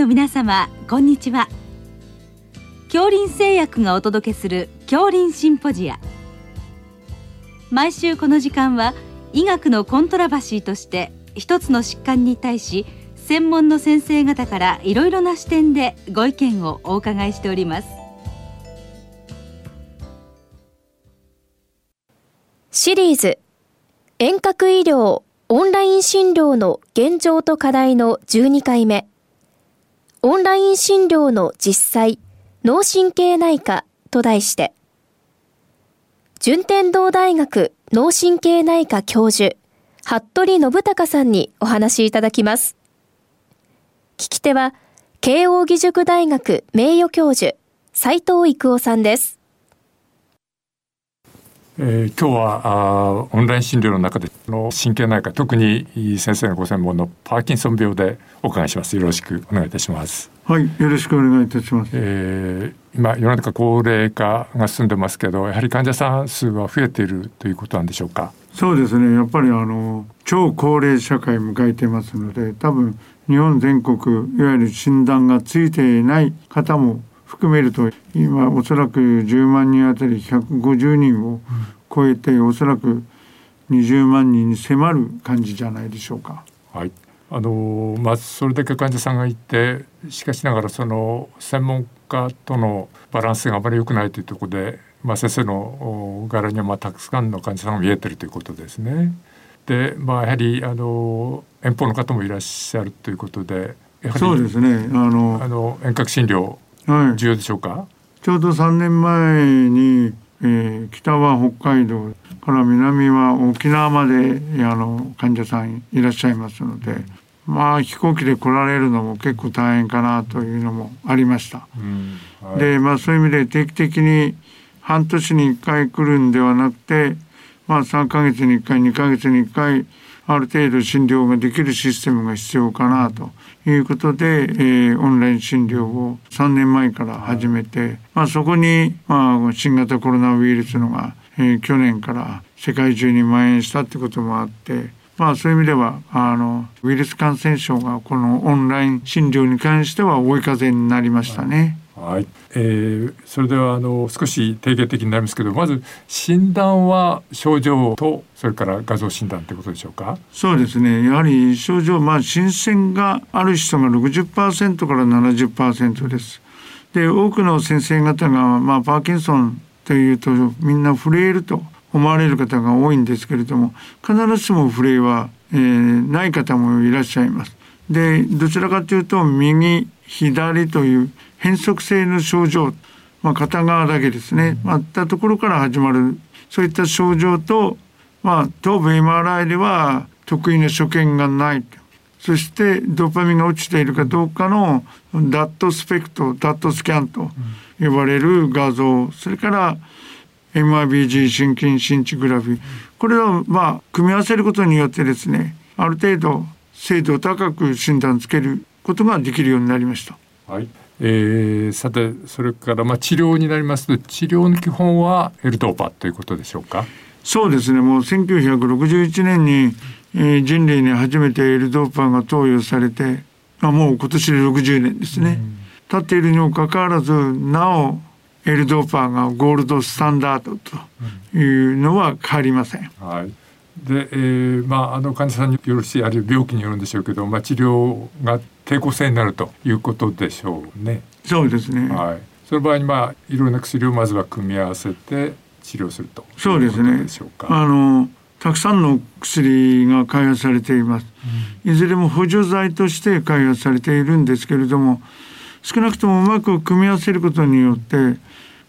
の皆様こんにちは。恐林製薬がお届けする恐林シンポジア。毎週この時間は医学のコントラバシーとして一つの疾患に対し専門の先生方からいろいろな視点でご意見をお伺いしております。シリーズ遠隔医療オンライン診療の現状と課題の12回目。オンライン診療の実際脳神経内科と題して順天堂大学脳神経内科教授服部信孝さんにお話いただきます聞き手は、慶應義塾大学名誉教授、斉藤育夫さんです。えー、今日はあオンライン診療の中での神経内科特に先生のご専門のパーキンソン病でお伺いします。よろしくお願いいたします。はいよろしくお願いいたします、えー、今世の中高齢化が進んでますけどやはり患者さん数は増えているということなんでしょうか？そうですね。やっぱりあの超高齢社会迎えてますので多分日本全国いわゆる診断がついていない方も含めると今おそらく10万人あたり150人を超えておそらく20万人に迫る感じじゃないでしょうか。はいあのまあ、それだけ患者さんがいてしかしながらその専門家とのバランスがあまり良くないというところで、まあ、先生の柄にはまあたくさんの患者さんが見えてるということですね。でまあやはりあの遠方の方もいらっしゃるということでそうですねあのあの遠隔診療重要でしょうか、はい、ちょうど3年前に、えー、北は北海道から南は沖縄まであの患者さんいらっしゃいますので、まあ飛行機で来られるのも結構大変かなというのもありました。うん。はい、でまあそういう意味で定期的に半年に1回来るんではなくてまあ、3ヶ月に1回2ヶ月に1回ある程度診療ができるシステムが必要かなということで、えー、オンライン診療を3年前から始めて、まあ、そこに、まあ、新型コロナウイルスのが、えー、去年から世界中に蔓延したってこともあってまあそういう意味ではあのウイルス感染症がこのオンライン診療に関しては追い風になりましたね。はい、えー、それではあの少し定型的になりますけどまず診断は症状とそれから画像診断ということでしょうか？そうですね。やはり症状まあ新鮮がある人が60%から70%です。で多くの先生方が、まあ、パーキンソンというとみんな震えると思われる方が多いんですけれども必ずしも震えは、えー、ない方もいらっしゃいます。でどちらかというと右左という変則性の症状、まあ、片側だけですね、まあ、ったところから始まるそういった症状と、まあ、頭部 MRI では得意な所見がない。そしてドーパミンが落ちているかどうかのダットスペクトダットスキャンと呼ばれる画像。それから MRBG 心筋心地グラフィー。これをまあ組み合わせることによってですねある程度精度高く診断つけることができるようになりました。はいえー、さてそれからまあ治療になりますと治療の基本はエルドーパということでしょうか？そうですね。もう1961年に、えー、人類に初めてエルドーパが投与されて、まあ、もう今年で60年ですね、うん、経っているにもかかわらずなおエルドーパーがゴールドスタンダードというのは変わりません。はいで、えー、まああの患者さんによろしいあるいは病気によるんでしょうけど、まあ、治療が抵抗性になるということでしょうね。そうですね。はい。その場合にまあいろんな薬をまずは組み合わせて治療するとそうですね。あのたくさんの薬が開発されています、うん、いずれも補助剤として開発されているんですけれども少なくともうまく組み合わせることによって、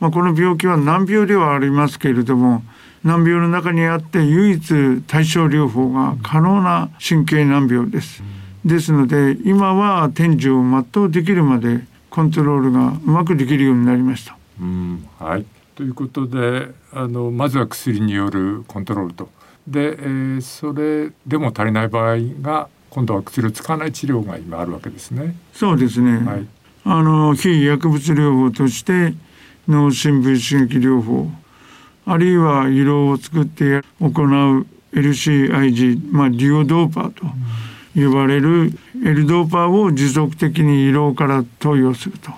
まあ、この病気は難病ではありますけれども難病の中にあって唯一対症療法が可能な神経難病です。うんですので今は天寿を全うできるまでコントロールがうまくできるようになりました。うんはいということであのまずは薬によるコントロールとで、えー、それでも足りない場合が今度は薬を使わない治療が今あるわけですね。そうですね、はい、あの非薬物療法として脳深部刺激療法あるいは胃ろうを作って行う LCIG、まあ、ディオドーパーと。呼ばれる L ドーパーを持続的に胃ろうから投与すると。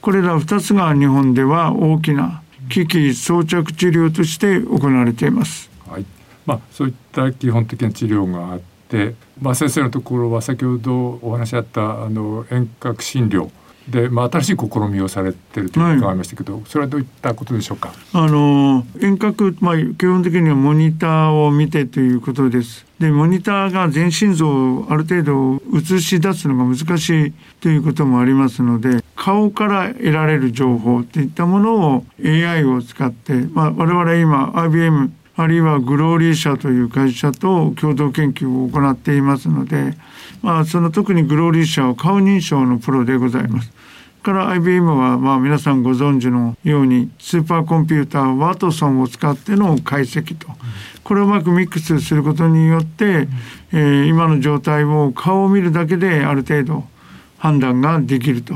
これら2つが日本では大きな機器装着治療として行われています。はいまあ、そういった基本的な治療があって、まあ、先生のところは先ほどお話しあったあの遠隔診療で、まあ、新しい試みをされてると伺いましたけど、はい、それはどういったことでしょうか？あの遠隔、まあ、基本的にはモニターを見てということです。でモニターが全心臓をある程度映し出すのが難しいということもありますので顔から得られる情報といったものを AI を使って、まあ、我々今 IBM あるいはグローリー社という会社と共同研究を行っていますので、まあ、その特にグローリー社は顔認証のプロでございます。から IBM はまあ皆さんご存知のようにスーパーコンピューターワトソンを使っての解析とこれをうまくミックスすることによって、え、今の状態を顔を見るだけである程度判断ができると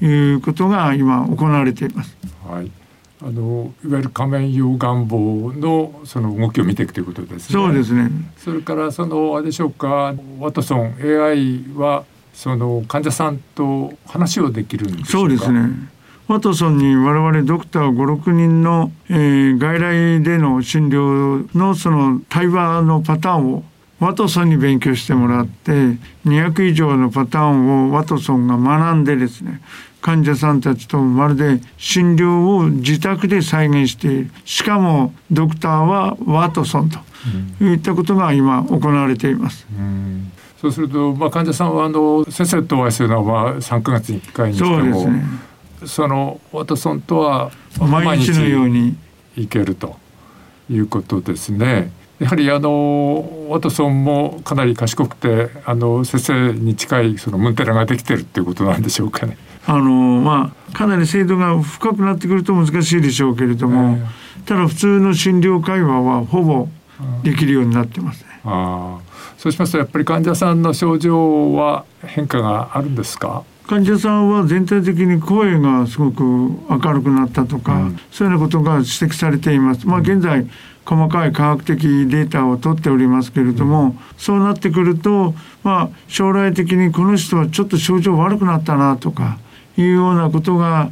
いうことが今行われています。はいあのいわゆる仮面用願望のその動きを見ていくということですね。そうですね。それからそのあれでしょうか、ワトソン AI はその患者さんと話をできるんでそうですね。ワトソンに我々ドクター5、6人の、えー、外来での診療のその対話のパターンをワトソンに勉強してもらって200以上のパターンをワトソンが学んでですね患者さんたちとまるで診療を自宅で再現しているしかもドクターはワトソンといったことが今行われています。うんそうすると、まあ、患者さんはあの先生とお会いするのはまあ3か月に1回にしてもそ,、ね、そのワトソンとは毎日のように行けるということですね。やはりあのワトソンもかなり賢くてあの先生に近いそのムンテラができてるっていうことなんでしょうかね。あのまあかなり精度が深くなってくると難しいでしょうけれども、えー、ただ普通の診療会話はほぼできるようになってますね。あそうしますとやっぱり患者さんの症状は変化があるんですか？患者さんは全体的に声がすごく明るくなったとか、うん、そういうようなことが指摘されています。まあ、現在細かい科学的データを取っておりますけれども、うん、そうなってくると、まあ、将来的にこの人はちょっと症状悪くなったなとかいうようなことが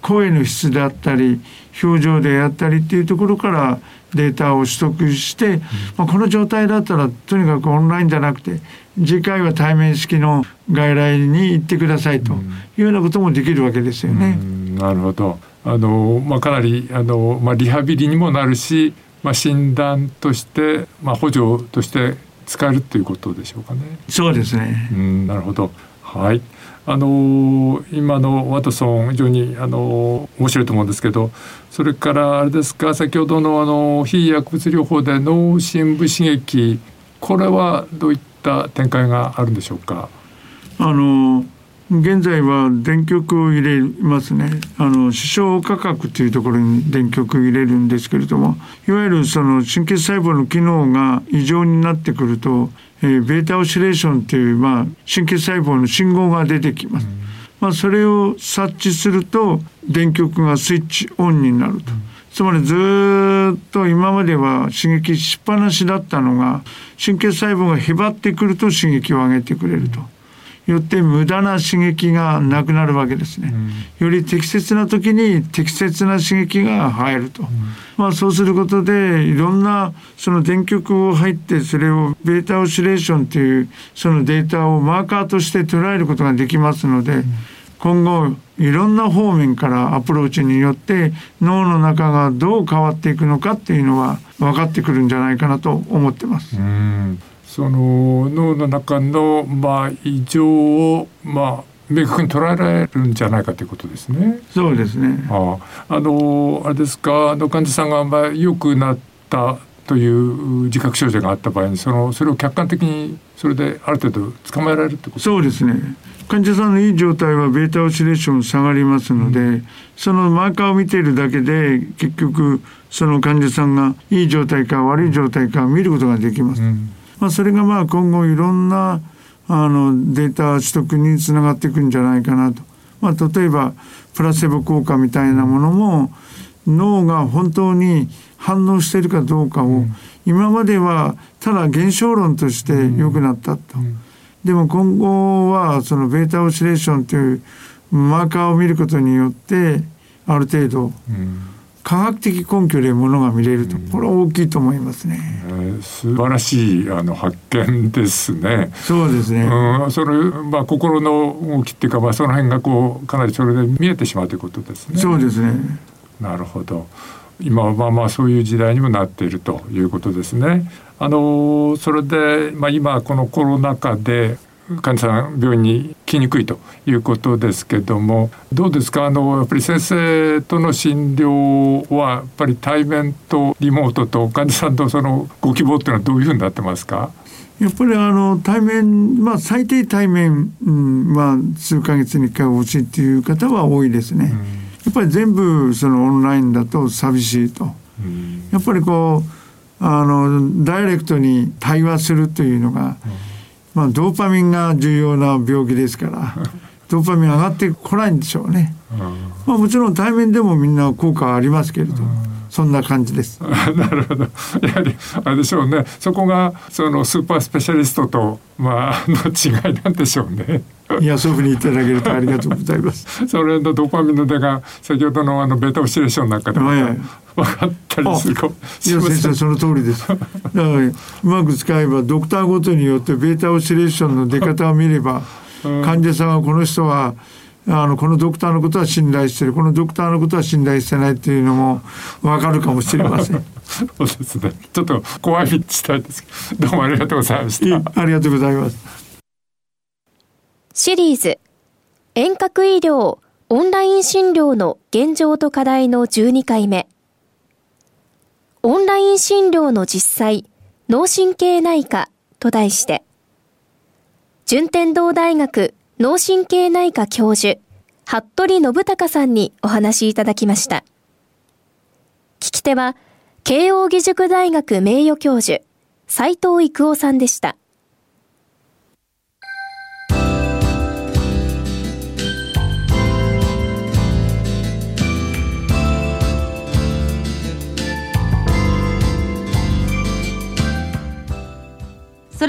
声の質であったり表情であったりっていうところからデータを取得して、まあ、この状態だったらとにかくオンラインじゃなくて次回は対面式の外来に行ってくださいというようなこともできるわけですよね。なるほどあの、まあ、かなりあの、まあ、リハビリにもなるし、まあ、診断として、まあ、補助として使えるということでしょうかね。そうですね。うん、なるほど。はい。あの今のワトソン非常にあの面白いと思うんですけどそれからあれですか先ほどのあの非薬物療法で脳深部刺激これはどういったた展開があるんでしょうか？あの現在は電極を入れますねあの視床価格というところに電極を入れるんですけれどもいわゆるその神経細胞の機能が異常になってくると、えー、ベータオシレーションという、まあ、神経細胞の信号が出てきます。まあ、それを察知すると電極がスイッチオンになると。つまりずっと今までは刺激しっぱなしだったのが神経細胞がへばってくると刺激を上げてくれると。よって無駄な刺激がなくなるわけですね、うん、より適切な時に適切な刺激が入ると、うん、まあそうすることでいろんなその電極を入ってそれをベータオシレーションというそのデータをマーカーとして捉えることができますので、うん、今後いろんな方面からアプローチによって脳の中がどう変わっていくのかっていうのは分かってくるんじゃないかなと思ってます。うんその脳の中のまあ異常をまあ明確に捉えられるんじゃないかということですね。そうですね。ああのあれですかあの患者さんがまあ良くなったという自覚症状があった場合にそのそれを客観的にそれである程度捕まえられるってことそうですね。患者さんのいい状態はベータオシレーション下がりますので、うん、そのマーカーを見ているだけで結局その患者さんがいい状態か悪い状態か見ることができます。うんまあ、それがまあ今後いろんなあのデータ取得につながっていくんじゃないかなと。まあ、例えばプラセボ効果みたいなものも脳が本当に反応しているかどうかを今まではただ現象論として良くなったと、うん、でも今後はそのベータオシレーションというマーカーを見ることによってある程度、科学的根拠でものが見れると、これは大きいと思いますね。えー、素晴らしいあの発見ですね。そうですね。うん、それまあ心の動きっていうかまあその辺がこうかなりそれで見えてしまうということですね。そうですね。なるほど。今はまあまあそういう時代にもなっているということですね。あのそれでまあ今このコロナ禍で患者さん病院に来にくいということですけどもどうですか？あのやっぱり先生との診療はやっぱり対面とリモートと患者さんとそのご希望っていうのはどういうふうになってますか？やっぱりあの対面、まあ、最低対面、うん、まあ、数ヶ月に1回欲しいっていう方は多いですね。うん、やっぱり全部そのオンラインだと寂しいと。うん、やっぱりこうあのダイレクトに対話するというのが、まあ、ドーパミンが重要な病気ですから ドーパミン上がってこないんでしょうね。まあ、もちろん対面でもみんな効果はありますけれどそんな感じです。なるほど。やはりあれでしょうね。そこがそのスーパースペシャリストとまあの違いなんでしょうね。いやそういうふうに言っていただけるとありがとうございます。それのドーパミンの出が先ほどのあのベータオシレーションなんかでも分かったりするかも先生その通りです。だからうまく使えばドクターごとによってベータオシレーションの出方を見れば患者さんはこの人はあのこのドクターのことは信頼してるこのドクターのことは信頼してないっていうのも分かるかもしれません。そうですね。ちょっと怖いしたいですどうもありがとうございました。ありがとうございます。シリーズ遠隔医療オンライン診療の現状と課題の12回目。オンライン診療の実際、脳神経内科と題して、順天堂大学脳神経内科教授、服部信孝さんにお話しいただきました。聞き手は、慶應義塾大学名誉教授、斉藤育夫さんでした。